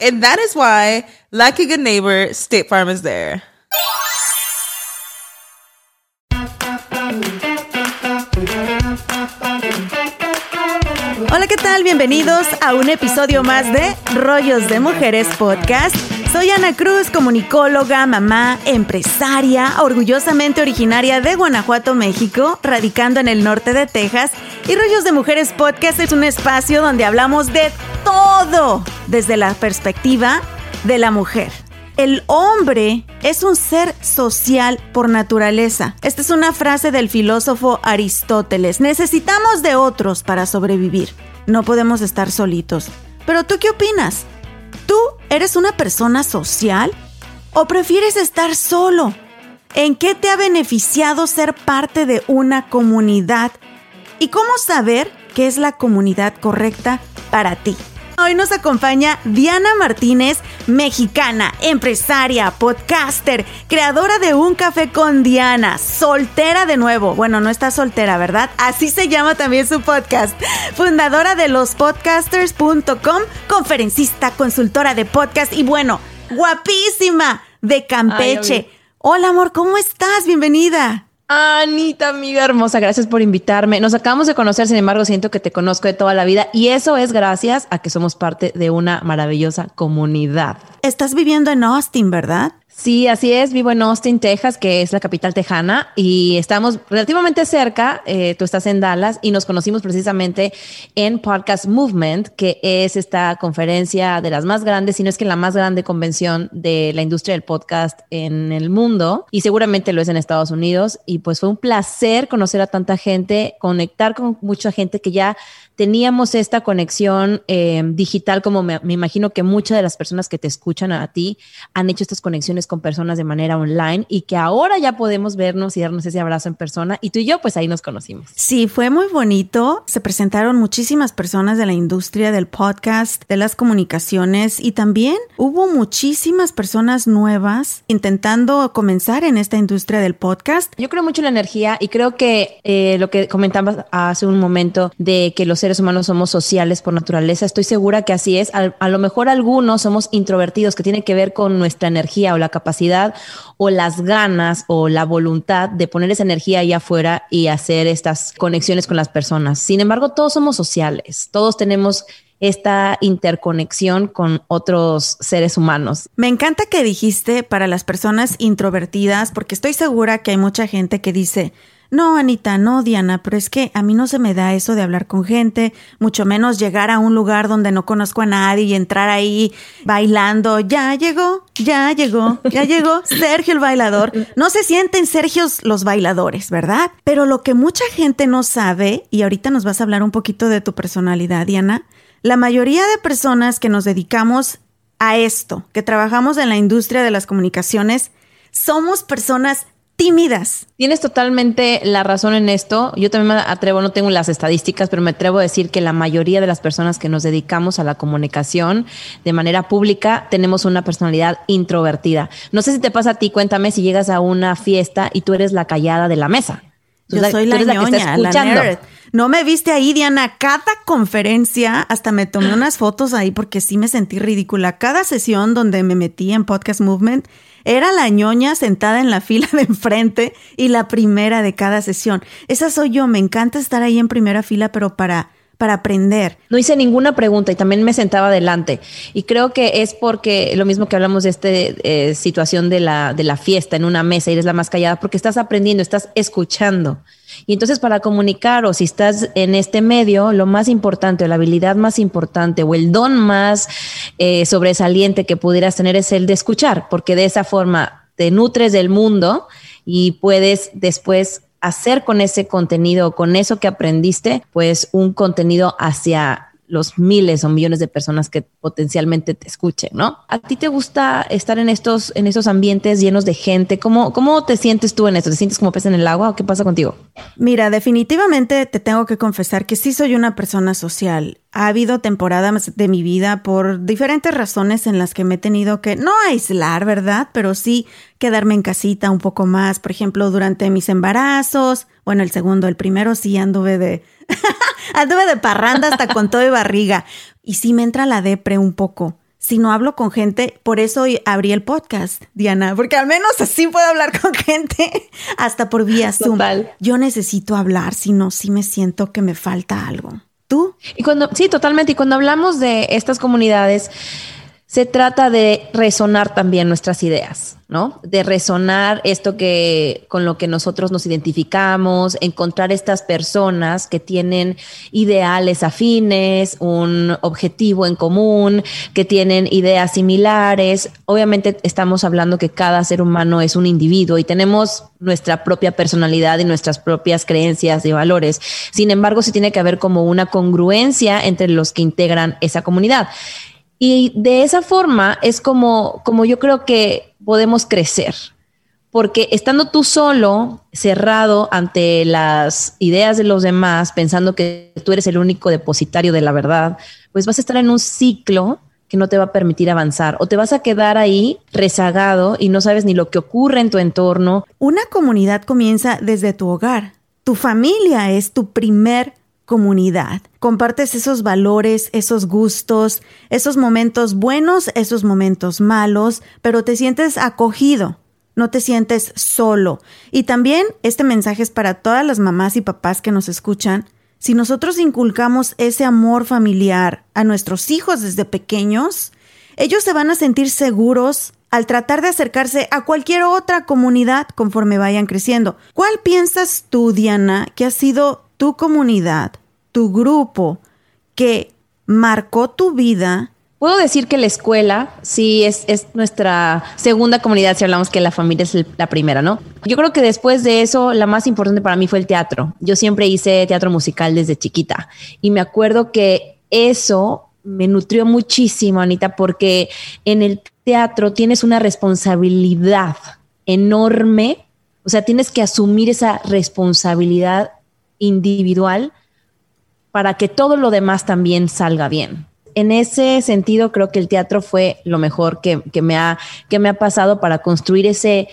And that is why, like a good neighbor, State Farm is there. Hola, ¿qué tal? Bienvenidos a un episodio más de Rollos de Mujeres Podcast. Soy Ana Cruz, comunicóloga, mamá, empresaria, orgullosamente originaria de Guanajuato, México, radicando en el norte de Texas. Y Rollos de Mujeres Podcast es un espacio donde hablamos de todo desde la perspectiva de la mujer. El hombre es un ser social por naturaleza. Esta es una frase del filósofo Aristóteles. Necesitamos de otros para sobrevivir. No podemos estar solitos. Pero tú qué opinas? ¿Tú eres una persona social o prefieres estar solo? ¿En qué te ha beneficiado ser parte de una comunidad? ¿Y cómo saber qué es la comunidad correcta para ti? Hoy nos acompaña Diana Martínez, mexicana, empresaria, podcaster, creadora de Un Café con Diana, soltera de nuevo. Bueno, no está soltera, ¿verdad? Así se llama también su podcast. Fundadora de lospodcasters.com, conferencista, consultora de podcast y bueno, guapísima de Campeche. Hola amor, ¿cómo estás? Bienvenida. Anita, amiga hermosa, gracias por invitarme. Nos acabamos de conocer, sin embargo, siento que te conozco de toda la vida y eso es gracias a que somos parte de una maravillosa comunidad. Estás viviendo en Austin, ¿verdad? Sí, así es. Vivo en Austin, Texas, que es la capital tejana, y estamos relativamente cerca. Eh, tú estás en Dallas y nos conocimos precisamente en Podcast Movement, que es esta conferencia de las más grandes, si no es que la más grande convención de la industria del podcast en el mundo, y seguramente lo es en Estados Unidos. Y pues fue un placer conocer a tanta gente, conectar con mucha gente que ya teníamos esta conexión eh, digital, como me, me, imagino que muchas de las personas que te escuchan a ti han hecho estas conexiones con personas de manera online y que ahora ya podemos vernos y darnos ese abrazo en persona. Y tú y yo, pues ahí nos conocimos. Sí, fue muy bonito. Se presentaron muchísimas personas de la industria del podcast, de las comunicaciones y también hubo muchísimas personas nuevas intentando comenzar en esta industria del podcast. Yo creo mucho en la energía y creo que eh, lo que comentabas hace un momento de que los seres humanos somos sociales por naturaleza. Estoy segura que así es. A, lo mejor algunos somos introvertidos, que tiene que ver con nuestra energía o la capacidad o las ganas o la voluntad de poner esa energía ahí afuera y hacer estas conexiones con las personas. Sin embargo, todos somos sociales. Todos tenemos esta interconexión con otros seres humanos. Me encanta que dijiste para las personas introvertidas, porque estoy segura que hay mucha gente que dice, no, Anita, no, Diana, pero es que a mí no se me da eso de hablar con gente, mucho menos llegar a un lugar donde no conozco a nadie y entrar ahí bailando. Ya llegó, ya llegó, ya llegó Sergio el bailador. No se sienten Sergios los bailadores, ¿verdad? Pero lo que mucha gente no sabe, y ahorita nos vas a hablar un poquito de tu personalidad, Diana, la mayoría de personas que nos dedicamos a esto, que trabajamos en la industria de las comunicaciones, somos personas tímidas. Tienes totalmente la razón en esto. Yo también me atrevo, no tengo las estadísticas, pero me atrevo a decir que la mayoría de las personas que nos dedicamos a la comunicación de manera pública tenemos una personalidad introvertida. No sé si te pasa a ti, cuéntame si llegas a una fiesta y tú eres la callada de la mesa. Yo la, soy la ñoña, la, la nerd. No me viste ahí, Diana. Cada conferencia, hasta me tomé unas fotos ahí porque sí me sentí ridícula. Cada sesión donde me metí en Podcast Movement, era la ñoña sentada en la fila de enfrente y la primera de cada sesión. Esa soy yo. Me encanta estar ahí en primera fila, pero para para aprender. No hice ninguna pregunta y también me sentaba adelante. Y creo que es porque lo mismo que hablamos de esta eh, situación de la, de la fiesta en una mesa y eres la más callada, porque estás aprendiendo, estás escuchando. Y entonces para comunicar o si estás en este medio, lo más importante, la habilidad más importante o el don más eh, sobresaliente que pudieras tener es el de escuchar, porque de esa forma te nutres del mundo y puedes después hacer con ese contenido, con eso que aprendiste, pues un contenido hacia los miles o millones de personas que potencialmente te escuchen, ¿no? ¿A ti te gusta estar en estos, en estos ambientes llenos de gente? ¿Cómo, ¿Cómo te sientes tú en esto? ¿Te sientes como pez en el agua o qué pasa contigo? Mira, definitivamente te tengo que confesar que sí soy una persona social. Ha habido temporadas de mi vida por diferentes razones en las que me he tenido que no aislar, ¿verdad? Pero sí quedarme en casita un poco más. Por ejemplo, durante mis embarazos. Bueno, el segundo, el primero sí anduve de Anduve de parranda hasta con todo y barriga. Y sí me entra la depre un poco. Si no hablo con gente, por eso abrí el podcast, Diana, porque al menos así puedo hablar con gente, hasta por vía Zoom. Yo necesito hablar, si no, sí me siento que me falta algo. ¿Tú? Y cuando, sí, totalmente. Y cuando hablamos de estas comunidades, se trata de resonar también nuestras ideas, ¿no? De resonar esto que con lo que nosotros nos identificamos, encontrar estas personas que tienen ideales afines, un objetivo en común, que tienen ideas similares. Obviamente estamos hablando que cada ser humano es un individuo y tenemos nuestra propia personalidad y nuestras propias creencias y valores. Sin embargo, sí tiene que haber como una congruencia entre los que integran esa comunidad. Y de esa forma es como, como yo creo que podemos crecer, porque estando tú solo, cerrado ante las ideas de los demás, pensando que tú eres el único depositario de la verdad, pues vas a estar en un ciclo que no te va a permitir avanzar o te vas a quedar ahí rezagado y no sabes ni lo que ocurre en tu entorno. Una comunidad comienza desde tu hogar. Tu familia es tu primer comunidad. Compartes esos valores, esos gustos, esos momentos buenos, esos momentos malos, pero te sientes acogido, no te sientes solo. Y también este mensaje es para todas las mamás y papás que nos escuchan. Si nosotros inculcamos ese amor familiar a nuestros hijos desde pequeños, ellos se van a sentir seguros al tratar de acercarse a cualquier otra comunidad conforme vayan creciendo. ¿Cuál piensas tú, Diana, que ha sido tu comunidad, tu grupo que marcó tu vida. Puedo decir que la escuela sí es, es, nuestra segunda comunidad si hablamos que la familia es la primera, ¿no? Yo creo que después de eso, la más importante para mí fue el teatro. Yo siempre hice teatro musical desde chiquita y me acuerdo que eso me nutrió muchísimo, Anita, porque en el teatro tienes una responsabilidad enorme, o sea, tienes que asumir esa responsabilidad individual para que todo lo demás también salga bien. En ese sentido, creo que el teatro fue lo mejor que, me, ha, que me ha pasado para construir ese,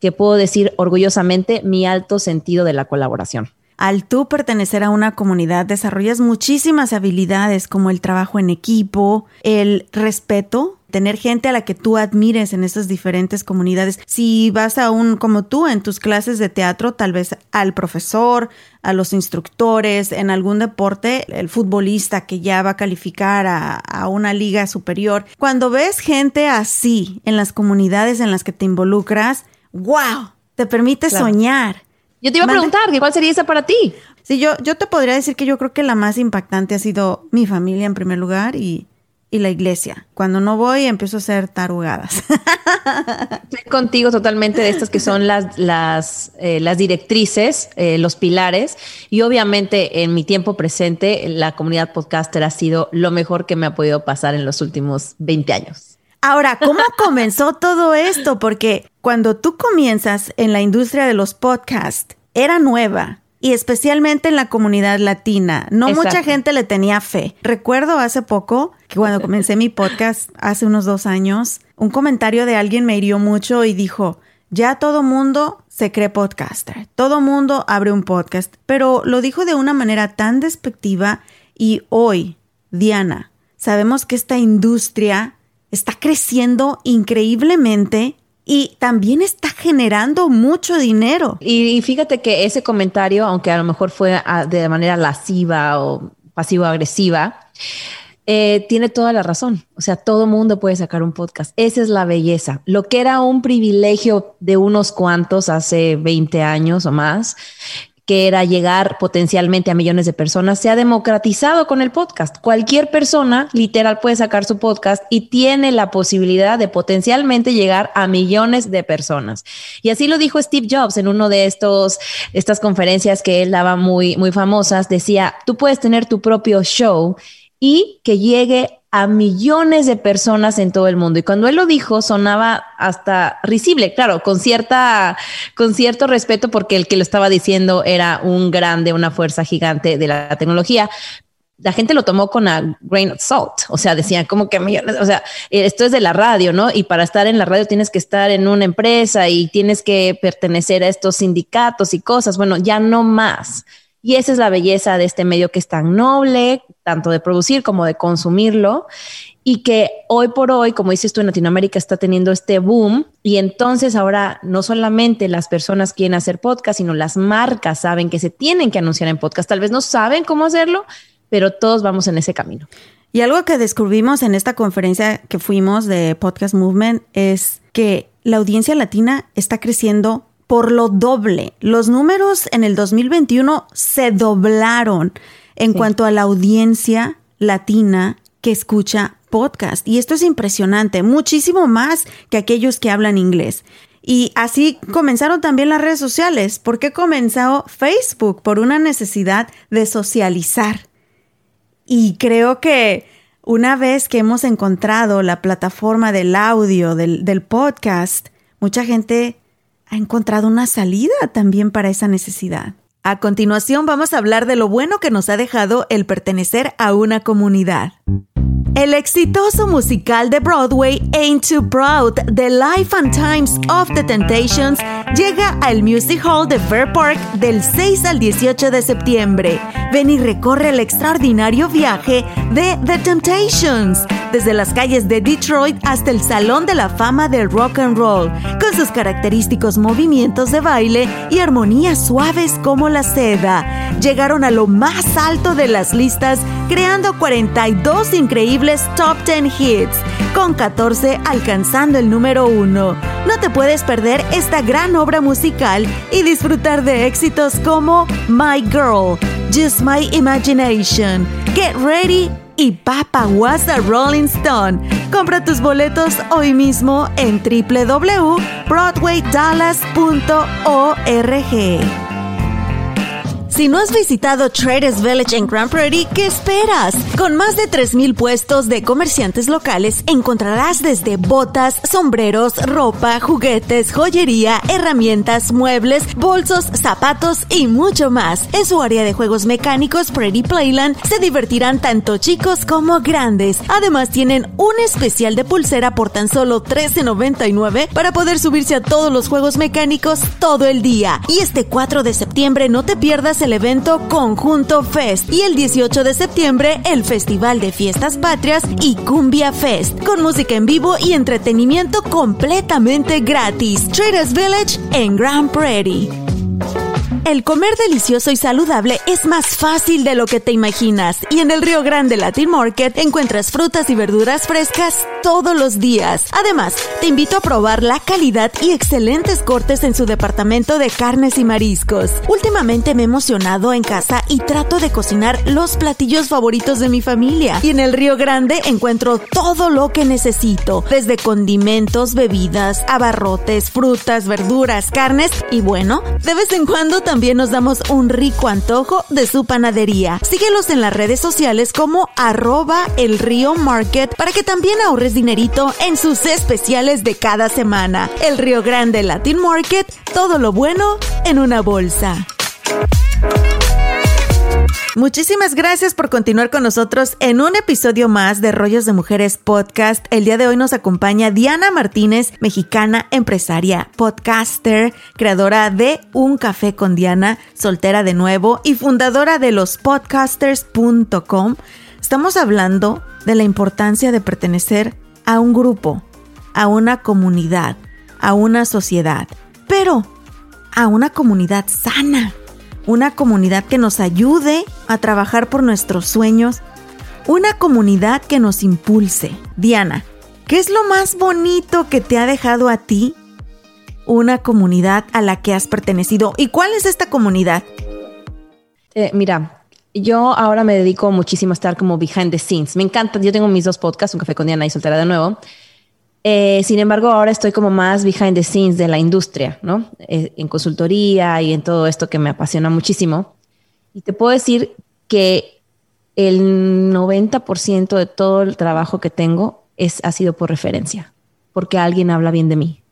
que puedo decir orgullosamente, mi alto sentido de la colaboración. Al tú pertenecer a una comunidad, desarrollas muchísimas habilidades como el trabajo en equipo, el respeto tener gente a la que tú admires en esas diferentes comunidades. Si vas a un, como tú, en tus clases de teatro, tal vez al profesor, a los instructores, en algún deporte, el futbolista que ya va a calificar a, una liga superior. Cuando ves gente así en las comunidades en las que te involucras, wow, te permite soñar. Yo te iba a preguntar, ¿cuál sería esa para ti? Sí, yo, yo te podría decir que yo creo que la más impactante ha sido mi familia en primer lugar y y la iglesia. Cuando no voy, empiezo a hacer tarugadas. Estoy contigo totalmente de estas que son las, las, eh, las directrices, eh, los pilares. Y obviamente en mi tiempo presente, la comunidad podcaster ha sido lo mejor que me ha podido pasar en los últimos 20 años. Ahora, ¿cómo comenzó todo esto? Porque cuando tú comienzas en la industria de los podcasts, era nueva y especialmente en la comunidad latina. No mucha gente le tenía fe. Recuerdo hace poco que cuando comencé mi podcast hace unos dos años, un comentario de alguien me hirió mucho y dijo, Ya todo mundo se cree podcaster, todo mundo abre un podcast, pero lo dijo de una manera tan despectiva y hoy, Diana, sabemos que esta industria está creciendo increíblemente y también está generando mucho dinero. Y, fíjate que ese comentario, aunque a lo mejor fue ah, de manera lasciva o pasivo-agresiva, eh, tiene toda la razón. O sea, todo mundo puede sacar un podcast. Esa es la belleza. Lo que era un privilegio de unos cuantos hace 20 años o más, que era llegar potencialmente a millones de personas, se ha democratizado con el podcast. Cualquier persona literal puede sacar su podcast y tiene la posibilidad de potencialmente llegar a millones de personas. Y así lo dijo Steve Jobs en uno de estos estas conferencias que él daba muy muy famosas, decía, "Tú puedes tener tu propio show y que llegue a millones de personas en todo el mundo. Y cuando él lo dijo, sonaba hasta risible, claro, con cierta, con cierto respeto, porque el que lo estaba diciendo era un grande, una fuerza gigante de la tecnología. La gente lo tomó con a grain of salt, o sea, decían como que millones, o sea, esto es de la radio, ¿no? Y para estar en la radio tienes que estar en una empresa y tienes que pertenecer a estos sindicatos y cosas. Bueno, ya no más. Y esa es la belleza de este medio que es tan noble, tanto de producir como de consumirlo, y que hoy por hoy, como dices tú, en Latinoamérica está teniendo este boom, y entonces ahora no solamente las personas quieren hacer podcast, sino las marcas saben que se tienen que anunciar en podcast. Tal vez no saben cómo hacerlo, pero todos vamos en ese camino. Y algo que descubrimos en esta conferencia que fuimos de Podcast Movement es que la audiencia latina está creciendo por lo doble. Los números en el 2021 se doblaron en cuanto a la audiencia latina que escucha podcast. Y esto es impresionante, muchísimo más que aquellos que hablan inglés. Y así comenzaron también las redes sociales. ¿Por qué comenzó Facebook? Por una necesidad de socializar. Y creo que una vez que hemos encontrado la plataforma del audio, del, del podcast, mucha gente ha encontrado una salida también para esa necesidad. A continuación vamos a hablar de lo bueno que nos ha dejado el pertenecer a una comunidad. El exitoso musical de Broadway Ain't Too Proud, The Life and Times of the Temptations, llega al Music Hall de Fair Park del 6 al 18 de septiembre. Ven y recorre el extraordinario viaje de The Temptations, desde las calles de Detroit hasta el Salón de la Fama del Rock and Roll, con sus característicos movimientos de baile y armonías suaves como la seda. Llegaron a lo más alto de las listas, creando 42 increíbles Top 10 Hits, con 14 alcanzando el número 1. No te puedes perder esta gran obra musical y disfrutar de éxitos como My Girl, Just My Imagination, Get Ready y Papa Was a Rolling Stone. Compra tus boletos hoy mismo en www.broadwaydallas.org. Si no has visitado Traders Village en Grand Prairie, ¿qué esperas? Con más de 3.000 puestos de comerciantes locales, encontrarás desde botas, sombreros, ropa, juguetes, joyería, herramientas, muebles, bolsos, zapatos y mucho más. En su área de juegos mecánicos Prairie Playland se divertirán tanto chicos como grandes. Además tienen un especial de pulsera por tan solo $13.99 para poder subirse a todos los juegos mecánicos todo el día. Y este 4 de septiembre no te pierdas el evento Conjunto Fest y el 18 de septiembre el Festival de Fiestas Patrias y Cumbia Fest, con música en vivo y entretenimiento completamente gratis. Traders Village en Grand Prairie. El comer delicioso y saludable es más fácil de lo que te imaginas y en el Río Grande Latin Market encuentras frutas y verduras frescas todos los días. Además, te invito a probar la calidad y excelentes cortes en su departamento de carnes y mariscos. Últimamente me he emocionado en casa y trato de cocinar los platillos favoritos de mi familia y en el Río Grande encuentro todo lo que necesito, desde condimentos, bebidas, abarrotes, frutas, verduras, carnes y bueno, de vez en cuando también nos damos un rico antojo de su panadería. Síguelos en las redes sociales como arroba el río market para que también ahorres dinerito en sus especiales de cada semana. El Río Grande Latin Market, todo lo bueno en una bolsa. Muchísimas gracias por continuar con nosotros en un episodio más de Rollos de Mujeres Podcast. El día de hoy nos acompaña Diana Martínez, mexicana, empresaria, podcaster, creadora de Un Café con Diana, soltera de nuevo y fundadora de lospodcasters.com. Estamos hablando de la importancia de pertenecer a un grupo, a una comunidad, a una sociedad, pero a una comunidad sana una comunidad que nos ayude a trabajar por nuestros sueños, una comunidad que nos impulse. Diana, ¿qué es lo más bonito que te ha dejado a ti una comunidad a la que has pertenecido? ¿Y cuál es esta comunidad? Eh, mira, yo ahora me dedico muchísimo a estar como behind the scenes. Me encanta, yo tengo mis dos podcasts, Un Café con Diana y Soltera de Nuevo. Eh, sin embargo, ahora estoy como más behind the scenes de la industria, ¿no? Eh, en consultoría y en todo esto que me apasiona muchísimo. Y te puedo decir que el 90% de todo el trabajo que tengo es, ha sido por referencia, porque alguien habla bien de mí.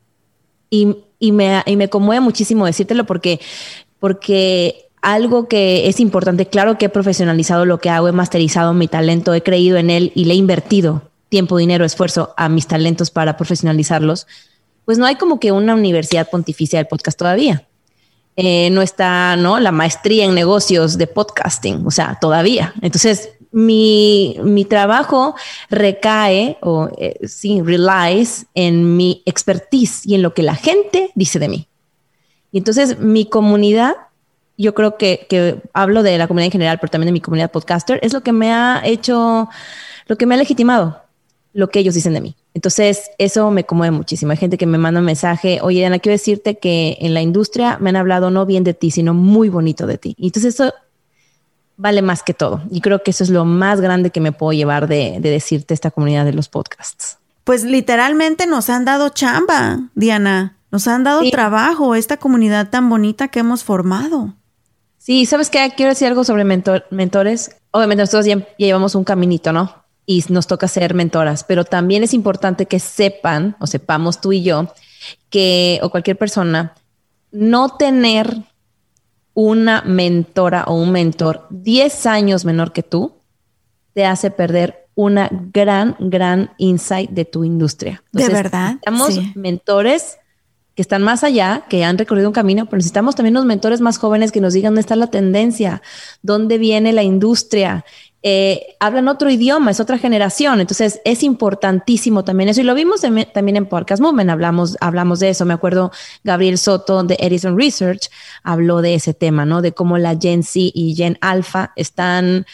Y, y, me, y me conmueve muchísimo decírtelo porque, porque algo que es importante, claro que he profesionalizado lo que hago, he masterizado mi talento, he creído en él y le he invertido tiempo, dinero, esfuerzo a mis talentos para profesionalizarlos, pues no hay como que una universidad pontificia del podcast todavía. Eh, no está, ¿no? La maestría en negocios de podcasting, o sea, todavía. Entonces, mi, mi trabajo recae o eh, sí, relies en mi expertise y en lo que la gente dice de mí. Y entonces, mi comunidad, yo creo que, que hablo de la comunidad en general, pero también de mi comunidad podcaster, es lo que me ha hecho, lo que me ha legitimado lo que ellos dicen de mí. Entonces, eso me conmueve muchísimo. Hay gente que me manda un mensaje, oye, Ana, quiero decirte que en la industria me han hablado no bien de ti, sino muy bonito de ti. Y entonces eso vale más que todo. Y creo que eso es lo más grande que me puedo llevar de, decirte esta comunidad de los podcasts. Pues literalmente nos han dado chamba, Diana. Nos han dado trabajo, esta comunidad tan bonita que hemos formado. Sí, ¿sabes qué? Quiero decir algo sobre mentores. Obviamente nosotros ya llevamos un caminito, ¿no? Y nos toca ser mentoras, pero también es importante que sepan o sepamos tú y yo que, o cualquier persona, no tener una mentora o un mentor 10 años menor que tú te hace perder una gran, gran insight de tu industria. de verdad. Necesitamos mentores que están más allá, que han recorrido un camino, pero necesitamos también unos mentores más jóvenes que nos digan dónde está la tendencia, dónde viene la industria, eh, hablan otro idioma, es otra generación. Entonces es importantísimo también eso. Y lo vimos también en Podcast Movement, hablamos, hablamos de eso. Me acuerdo Gabriel Soto de Edison Research habló de ese tema, ¿no? De cómo la Gen Z y Gen Alpha están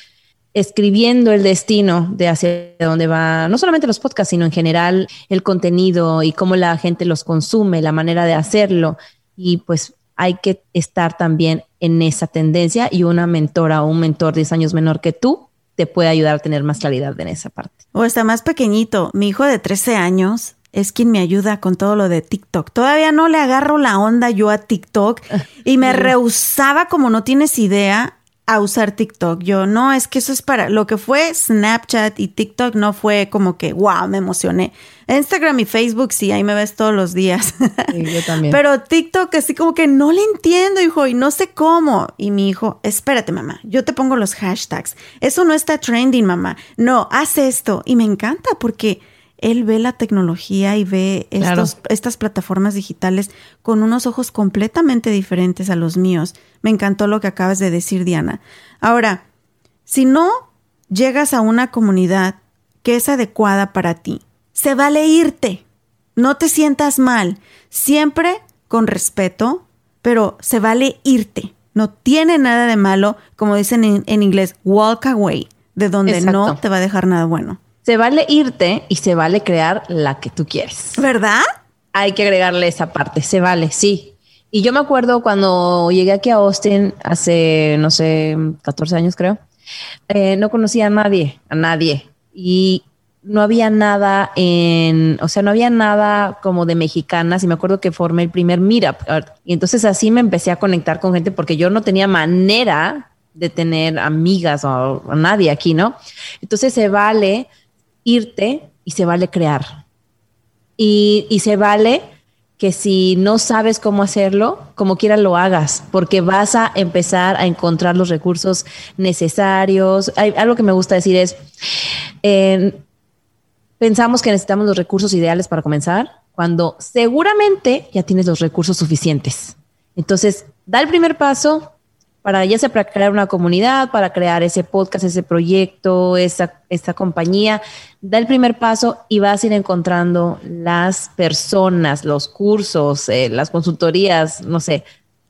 escribiendo el destino de hacia dónde va, no solamente los podcasts, sino en general el contenido y cómo la gente los consume, la manera de hacerlo. Y pues hay que estar también en esa tendencia y una mentora o un mentor 10 años menor que tú te puede ayudar a tener más claridad en esa parte. O está más pequeñito. Mi hijo de 13 años es quien me ayuda con todo lo de TikTok. Todavía no le agarro la onda yo a TikTok y me rehusaba como no tienes idea a usar TikTok. Yo no, es que eso es para lo que fue Snapchat y TikTok no fue como que, wow, me emocioné. Instagram y Facebook sí, ahí me ves todos los días. yo también. Pero TikTok así como que no le entiendo, hijo, y no sé cómo. Y mi hijo, espérate, mamá, yo te pongo los hashtags. Eso no está trending, mamá. No, haz esto. Y me encanta porque él ve la tecnología y ve estas plataformas digitales con unos ojos completamente diferentes a los míos. Me encantó lo que acabas de decir, Diana. Ahora, si no llegas a una comunidad que es adecuada para ti, se vale irte. No te sientas mal. Siempre con respeto, pero se vale irte. No tiene nada de malo, como dicen en, inglés, walk away, de donde no te va a dejar nada bueno. Se vale irte y se vale crear la que tú quieres. ¿Verdad? Hay que agregarle esa parte. Se vale, sí. Y yo me acuerdo cuando llegué aquí a Austin hace, no sé, 14 años creo, eh, no conocía a nadie, a nadie. Y no había nada en, o sea, no había nada como de mexicanas y me acuerdo que formé el primer meetup. Y entonces así me empecé a conectar con gente porque yo no tenía manera de tener amigas o a nadie aquí, ¿no? Entonces se vale irte y se vale crear. Y, se vale que si no sabes cómo hacerlo, como quiera lo hagas, porque vas a empezar a encontrar los recursos necesarios. Hay, algo que me gusta decir es, pensamos que necesitamos los recursos ideales para comenzar, cuando seguramente ya tienes los recursos suficientes. Entonces, da el primer paso para ya sea para crear una comunidad, para crear ese podcast, ese proyecto, esa, esta compañía, da el primer paso y vas a ir encontrando las personas, los cursos, eh, las consultorías, no sé,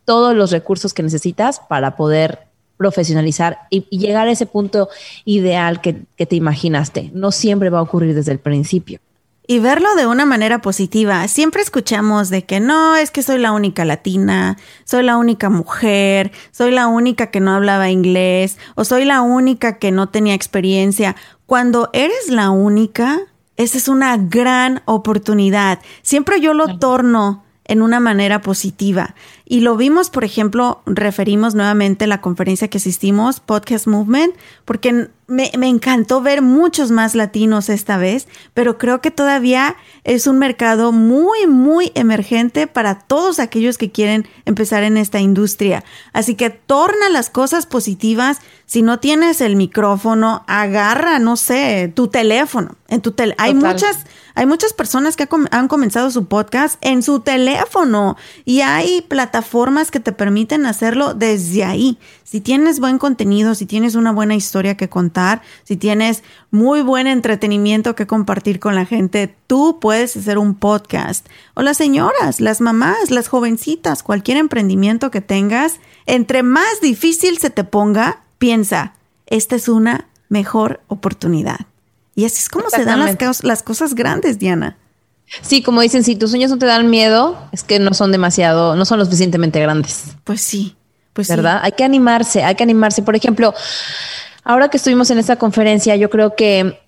todos los recursos que necesitas para poder profesionalizar y, llegar a ese punto ideal que te imaginaste. No siempre va a ocurrir desde el principio y verlo de una manera positiva. Siempre escuchamos de que no, es que soy la única latina, soy la única mujer, soy la única que no hablaba inglés o soy la única que no tenía experiencia. Cuando eres la única, esa es una gran oportunidad. Siempre yo lo torno en una manera positiva. Y lo vimos, por ejemplo, referimos nuevamente la conferencia que asistimos, Podcast Movement, porque me, me, encantó ver muchos más latinos esta vez, pero creo que todavía es un mercado muy, muy emergente para todos aquellos que quieren empezar en esta industria. Así que torna las cosas positivas. Si no tienes el micrófono, agarra, no sé, tu teléfono. En tu tel hay muchas hay muchas personas que han comenzado su podcast en su teléfono y hay plataformas que te permiten hacerlo desde ahí. Si tienes buen contenido, si tienes una buena historia que contar, si tienes muy buen entretenimiento que compartir con la gente, tú puedes hacer un podcast. O las señoras, las mamás, las jovencitas, cualquier emprendimiento que tengas, entre más difícil se te ponga, piensa, esta es una mejor oportunidad. Y así es como se dan las, las cosas grandes, Diana. Sí, como dicen, si tus sueños no te dan miedo, es que no son demasiado, no son lo suficientemente grandes. Pues sí, pues ¿verdad? Hay que animarse, hay que animarse. Por ejemplo, ahora que estuvimos en esta conferencia, yo creo que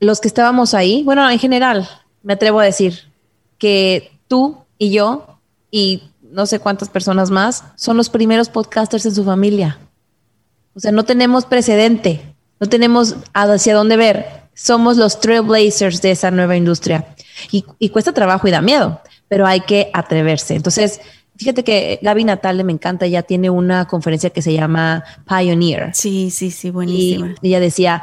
los que estábamos ahí, bueno, en general, me atrevo a decir que tú y yo y no sé cuántas personas más son los primeros podcasters en su familia. O sea, no tenemos precedente no tenemos hacia dónde ver. Somos los trailblazers de esa nueva industria. Y, cuesta trabajo y da miedo, pero hay que atreverse. Entonces, fíjate que Gaby Natale me encanta, ella tiene una conferencia que se llama Pioneer. Sí, sí, sí, buenísima. Y ella decía,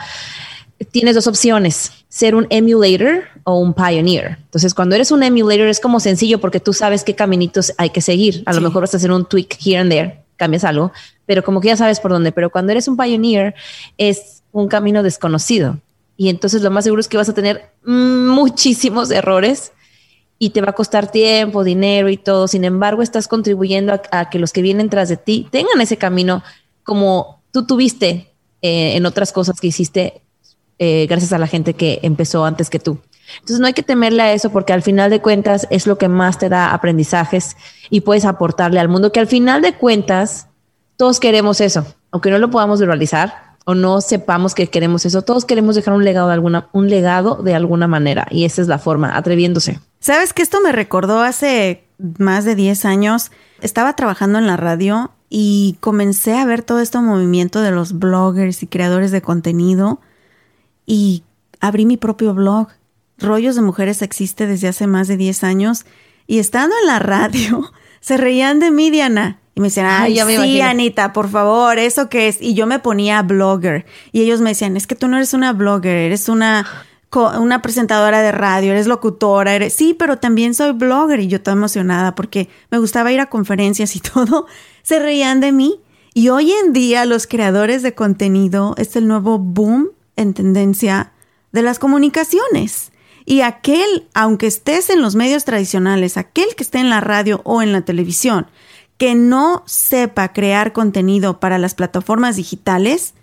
tienes dos opciones, ser un emulator o un pioneer. Entonces, cuando eres un emulator es como sencillo porque tú sabes qué caminitos hay que seguir. A lo mejor vas a hacer un tweak here and there, cambias algo, pero como que ya sabes por dónde. Pero cuando eres un pioneer es un camino desconocido. Y entonces lo más seguro es que vas a tener muchísimos errores y te va a costar tiempo, dinero y todo. Sin embargo, estás contribuyendo a, que los que vienen tras de ti tengan ese camino como tú tuviste eh, en otras cosas que hiciste eh, gracias a la gente que empezó antes que tú. Entonces no hay que temerle a eso porque al final de cuentas es lo que más te da aprendizajes y puedes aportarle al mundo, que al final de cuentas todos queremos eso, aunque no lo podamos verbalizar, o no sepamos que queremos eso. Todos queremos dejar un legado de alguna, un legado de alguna manera y esa es la forma, atreviéndose. Sabes que esto me recordó hace más de 10 años. Estaba trabajando en la radio y comencé a ver todo este movimiento de los bloggers y creadores de contenido y abrí mi propio blog. Rollos de Mujeres existe desde hace más de 10 años y estando en la radio se reían de mí, Diana. Y me decían, ay, sí, Anita, por favor, ¿eso qué es? Y yo me ponía blogger. Y ellos me decían, es que tú no eres una blogger, eres una, una presentadora de radio, eres locutora, eres... Sí, pero también soy blogger. Y yo toda emocionada porque me gustaba ir a conferencias y todo. Se reían de mí. Y hoy en día los creadores de contenido es el nuevo boom en tendencia de las comunicaciones. Y aquel, aunque estés en los medios tradicionales, aquel que esté en la radio o en la televisión, que no sepa crear contenido para las plataformas digitales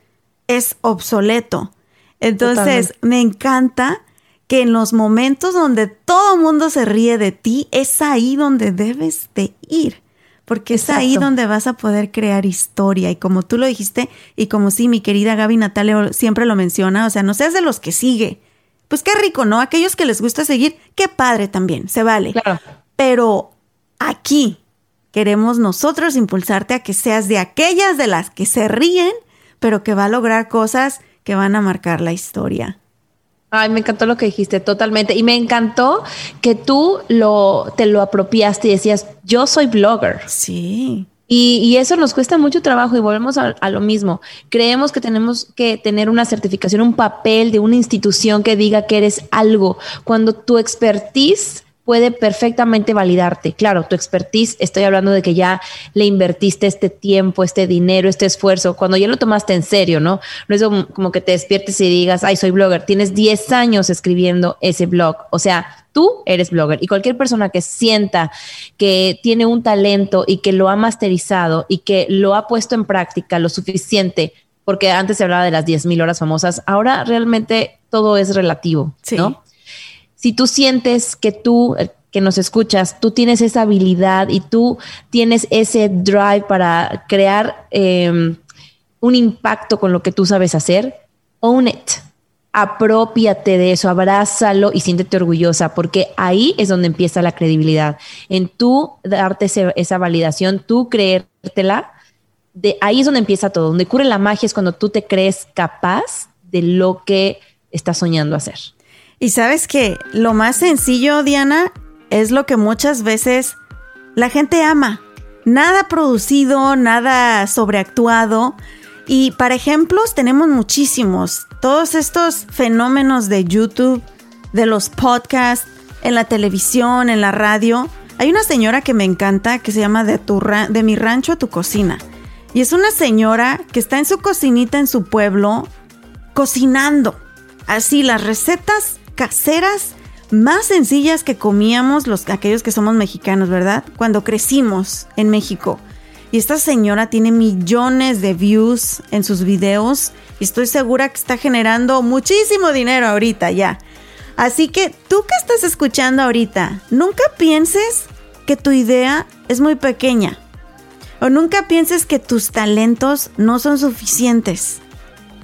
es obsoleto. Entonces, me encanta que en los momentos donde todo el mundo se ríe de ti, es ahí donde debes de ir, porque es ahí donde vas a poder crear historia. Y como tú lo dijiste, y como sí, mi querida Gaby Natalia siempre lo menciona, o sea, no seas de los que sigue. Pues qué rico, ¿no? Aquellos que les gusta seguir, qué padre también, se vale. Claro. Pero aquí, Queremos nosotros impulsarte a que seas de aquellas de las que se ríen, pero que va a lograr cosas que van a marcar la historia. Ay, me encantó lo que dijiste, totalmente. Y me encantó que tú lo, te lo apropiaste y decías, yo soy blogger. Sí. Y, eso nos cuesta mucho trabajo y volvemos a, a, lo mismo. Creemos que tenemos que tener una certificación, un papel de una institución que diga que eres algo, cuando tu expertise puede perfectamente validarte. Claro, tu expertise, estoy hablando de que ya le invertiste este tiempo, este dinero, este esfuerzo, cuando ya lo tomaste en serio, ¿no? No es como que te despiertes y digas, ay, soy blogger, tienes 10 años escribiendo ese blog. O sea, tú eres blogger y cualquier persona que sienta que tiene un talento y que lo ha masterizado y que lo ha puesto en práctica lo suficiente, porque antes se hablaba de las 10.000 horas famosas, ahora realmente todo es relativo, ¿no? Si tú sientes que tú, eh, que nos escuchas, tú tienes esa habilidad y tú tienes ese drive para crear em, un impacto con lo que tú sabes hacer, own it. Apropiate de eso, abrázalo y siéntete orgullosa, porque ahí es donde empieza la credibilidad. En tú darte esa validación, tú creértela, de ahí es donde empieza todo. Donde ocurre la magia es cuando tú te crees capaz de lo que estás soñando hacer. Y sabes que lo más sencillo, Diana, es lo que muchas veces la gente ama. Nada producido, nada sobreactuado. Y para ejemplos tenemos muchísimos. Todos estos fenómenos de YouTube, de los podcasts, en la televisión, en la radio. Hay una señora que me encanta que se llama de, tu de mi rancho a tu cocina. Y es una señora que está en su cocinita en su pueblo cocinando. Así las recetas caseras más sencillas que comíamos los aquellos que somos mexicanos, ¿verdad? Cuando crecimos en México. Y esta señora tiene millones de views en sus videos y estoy segura que está generando muchísimo dinero ahorita ya. Así que tú que estás escuchando ahorita, nunca pienses que tu idea es muy pequeña. O nunca pienses que tus talentos no son suficientes.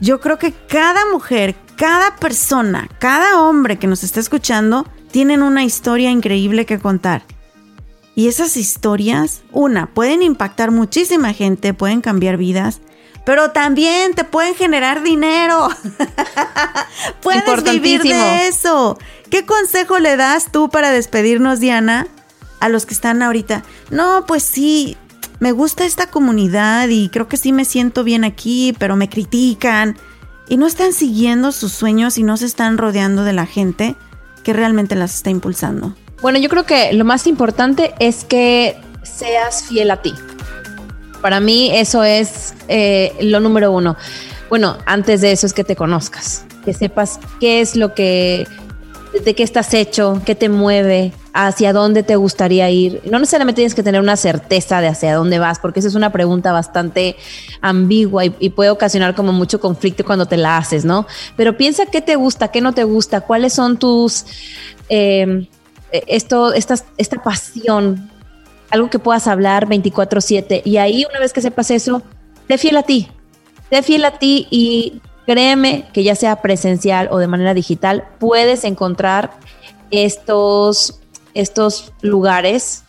Yo creo que cada mujer, cada persona, cada hombre que nos está escuchando, tienen una historia increíble que contar. Y esas historias, una, pueden impactar muchísima gente, pueden cambiar vidas, pero también te pueden generar dinero. Puedes vivir de eso. ¿Qué consejo le das tú para despedirnos, Diana, a los que están ahorita? No, pues sí, me gusta esta comunidad y creo que sí me siento bien aquí, pero me critican y no están siguiendo sus sueños y no se están rodeando de la gente que realmente las está impulsando. Bueno, yo creo que lo más importante es que seas fiel a ti. Para mí eso es eh, lo número uno. Bueno, antes de eso es que te conozcas, que sepas qué es lo que, de qué estás hecho, qué te mueve, hacia dónde te gustaría ir. No necesariamente tienes que tener una certeza de hacia dónde vas, porque esa es una pregunta bastante ambigua y, puede ocasionar como mucho conflicto cuando te la haces, ¿no? Pero piensa qué te gusta, qué no te gusta, cuáles son tus, em, esto, esta, esta pasión, algo que puedas hablar 24/7. Y ahí una vez que sepas eso, te fiel a ti, te fiel a ti y créeme que ya sea presencial o de manera digital, puedes encontrar estos estos lugares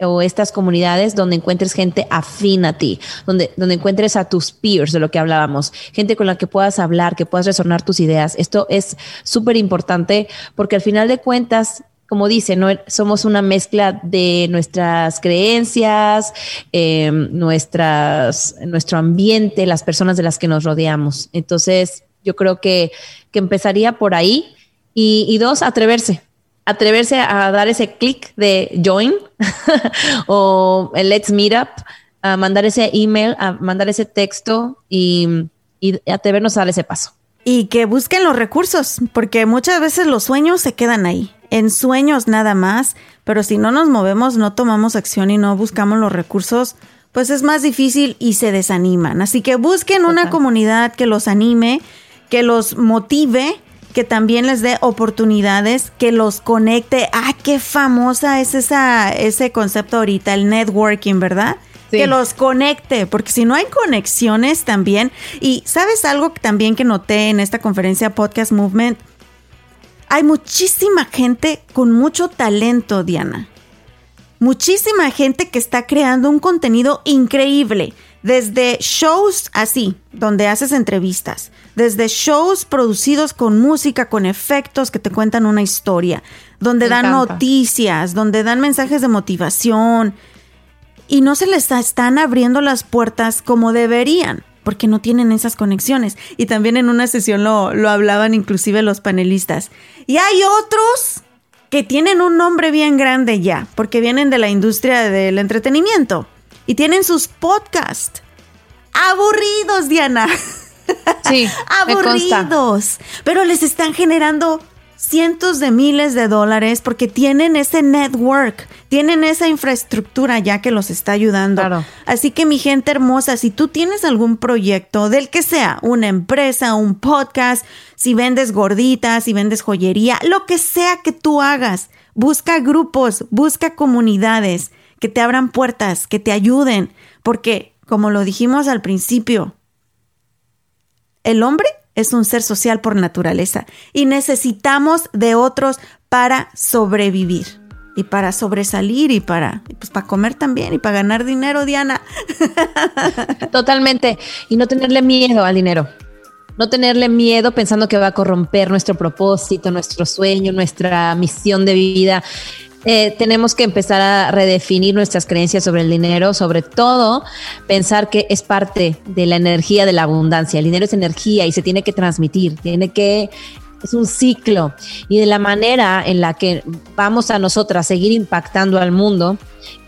o estas comunidades donde encuentres gente afín a ti, donde, donde encuentres a tus peers, de lo que hablábamos, gente con la que puedas hablar, que puedas resonar tus ideas. Esto es súper importante porque al final de cuentas, como dice, ¿no? somos una mezcla de nuestras creencias, em, nuestras, nuestro ambiente, las personas de las que nos rodeamos. Entonces, yo creo que, que empezaría por ahí. Y, y dos, atreverse, atreverse a dar ese clic de join o el let's meet up, a mandar ese email, a mandar ese texto y, y atrevernos a dar ese paso. Y que busquen los recursos, porque muchas veces los sueños se quedan ahí, en sueños nada más, pero si no nos movemos, no tomamos acción y no buscamos los recursos, pues es más difícil y se desaniman. Así que busquen una comunidad que los anime, que los motive que también les dé oportunidades, que los conecte. Ah, qué famosa es esa, ese concepto ahorita, el networking, ¿verdad? Que los conecte, porque si no hay conexiones también, y sabes algo también que noté en esta conferencia Podcast Movement, hay muchísima gente con mucho talento, Diana. Muchísima gente que está creando un contenido increíble Desde shows así, donde haces entrevistas, desde shows producidos con música, con efectos que te cuentan una historia, donde dan noticias, donde dan mensajes de motivación y no se les están abriendo las puertas como deberían porque no tienen esas conexiones. Y también en una sesión lo, lo hablaban inclusive los panelistas. Y hay otros que tienen un nombre bien grande ya, porque vienen de la industria del entretenimiento y tienen sus podcasts. Aburridos, Diana. Sí, aburridos. Pero les están generando cientos de miles de dólares porque tienen ese network, tienen esa infraestructura ya que los está ayudando. Así que mi gente hermosa, si tú tienes algún proyecto del que sea, una empresa, un podcast, si vendes gorditas, si vendes joyería, lo que sea que tú hagas, busca grupos, busca comunidades que te abran puertas, que te ayuden, porque como lo dijimos al principio, el hombre es un ser social por naturaleza y necesitamos de otros para sobrevivir y para sobresalir y para pues para comer también y para ganar dinero, Diana. Totalmente y no tenerle miedo al dinero. No tenerle miedo pensando que va a corromper nuestro propósito, nuestro sueño, nuestra misión de vida. Eh, tenemos que empezar a redefinir nuestras creencias sobre el dinero, sobre todo pensar que es parte de la energía de la abundancia. El dinero es energía y se tiene que transmitir, tiene que es un ciclo y de la manera en la que vamos a nosotras seguir impactando al mundo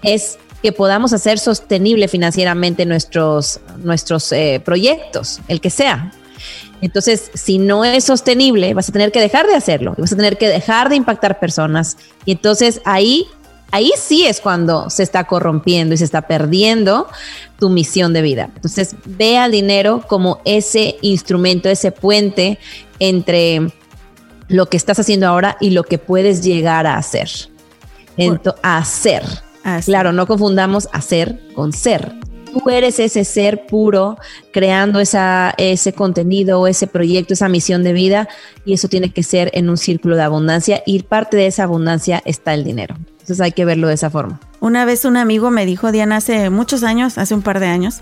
es que podamos hacer sostenible financieramente nuestros, nuestros eh, proyectos, el que sea. Entonces, si no es sostenible, vas a tener que dejar de hacerlo, vas a tener que dejar de impactar personas. Y entonces ahí, ahí sí es cuando se está corrompiendo y se está perdiendo tu misión de vida. Entonces, ve al dinero como ese instrumento, ese puente entre lo que estás haciendo ahora y lo que puedes llegar a hacer. Entonces, hacer. Claro, no confundamos hacer con ser tú eres ese ser puro creando esa, ese contenido, ese proyecto, esa misión de vida y eso tiene que ser en un círculo de abundancia y parte de esa abundancia está el dinero. Entonces hay que verlo de esa forma. Una vez un amigo me dijo, Diana, hace muchos años, hace un par de años,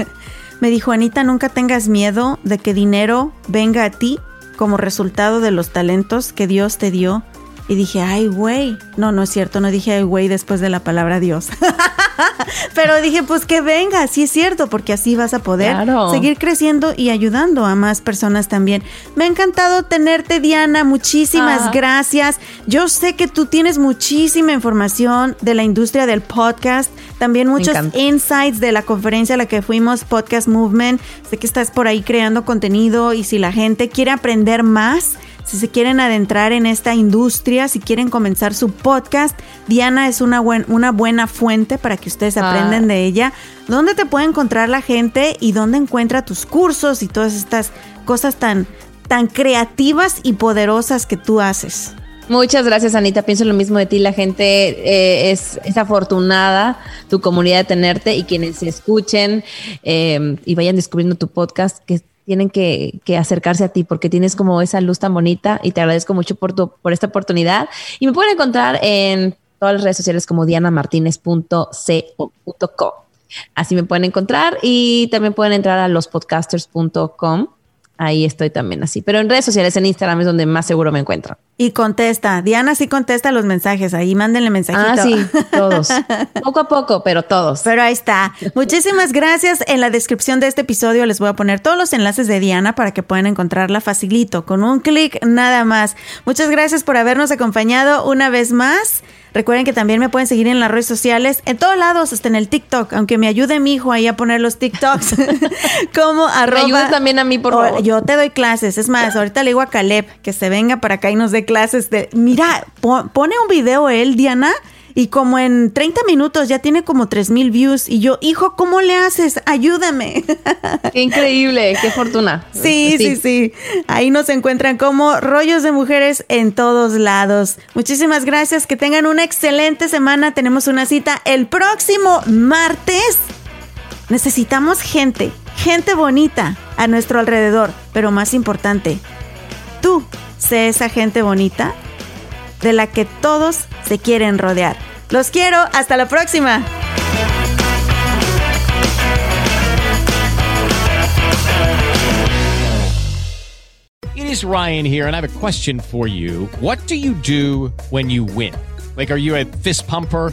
me dijo, Anita, nunca tengas miedo de que dinero venga a ti como resultado de los talentos que Dios te dio. Y dije, ay, güey. No, no es cierto, no dije ay, güey después de la palabra Dios. Pero dije, pues que venga, sí es cierto, porque así vas a poder seguir creciendo y ayudando a más personas también. Me ha encantado tenerte, Diana. Muchísimas gracias. Yo sé que tú tienes muchísima información de la industria del podcast, también muchos insights de la conferencia a la que fuimos, Podcast Movement. Sé que estás por ahí creando contenido y si la gente quiere aprender más, si se quieren adentrar en esta industria, si quieren comenzar su podcast, Diana es una, una buena fuente para que ustedes ah. aprendan de ella. ¿Dónde te puede encontrar la gente y dónde encuentra tus cursos y todas estas cosas tan, tan creativas y poderosas que tú haces? Muchas gracias, Anita. Pienso lo mismo de ti. La gente eh, es, afortunada, tu comunidad de tenerte y quienes escuchen eh, y vayan descubriendo tu podcast, que tienen que, acercarse a ti porque tienes como esa luz tan bonita y te agradezco mucho por, tu, por esta oportunidad. Y me pueden encontrar en todas las redes sociales como dianamartinez.co.co. Así me pueden encontrar y también pueden entrar a lospodcasters.com Ahí estoy también así. Pero en redes sociales, en Instagram es donde más seguro me encuentro. Y contesta. Diana sí contesta los mensajes. Ahí mándenle mensajito. Ah, sí, todos. poco a poco, pero todos. Pero ahí está. Muchísimas gracias. En la descripción de este episodio les voy a poner todos los enlaces de Diana para que puedan encontrarla facilito, con un clic nada más. Muchas gracias por habernos acompañado una vez más. Recuerden que también me pueden seguir en las redes sociales, en todos lados, hasta en el TikTok, aunque me ayude mi hijo ahí a poner los TikToks como arroba. Me también a mí, por favor. Yo te doy clases. Es más, ahorita le digo a Caleb que se venga para acá y nos dé clases de, mira, pone un video él, Diana, y como en 30 minutos ya tiene como 3 mil views. Y yo, hijo, ¿cómo le haces? Ayúdame. Qué increíble, qué fortuna. Sí, sí, sí, Ahí nos encuentran como rollos de mujeres en todos lados. Muchísimas gracias. Que tengan una excelente semana. Tenemos una cita el próximo martes. Necesitamos gente, gente bonita a nuestro alrededor. Pero más importante, tú sé esa gente bonita de la que todos se quieren rodear. Los quiero, hasta la próxima. It is Ryan here and I have a question for you. What do you do when you win? Like are you a fist pumper?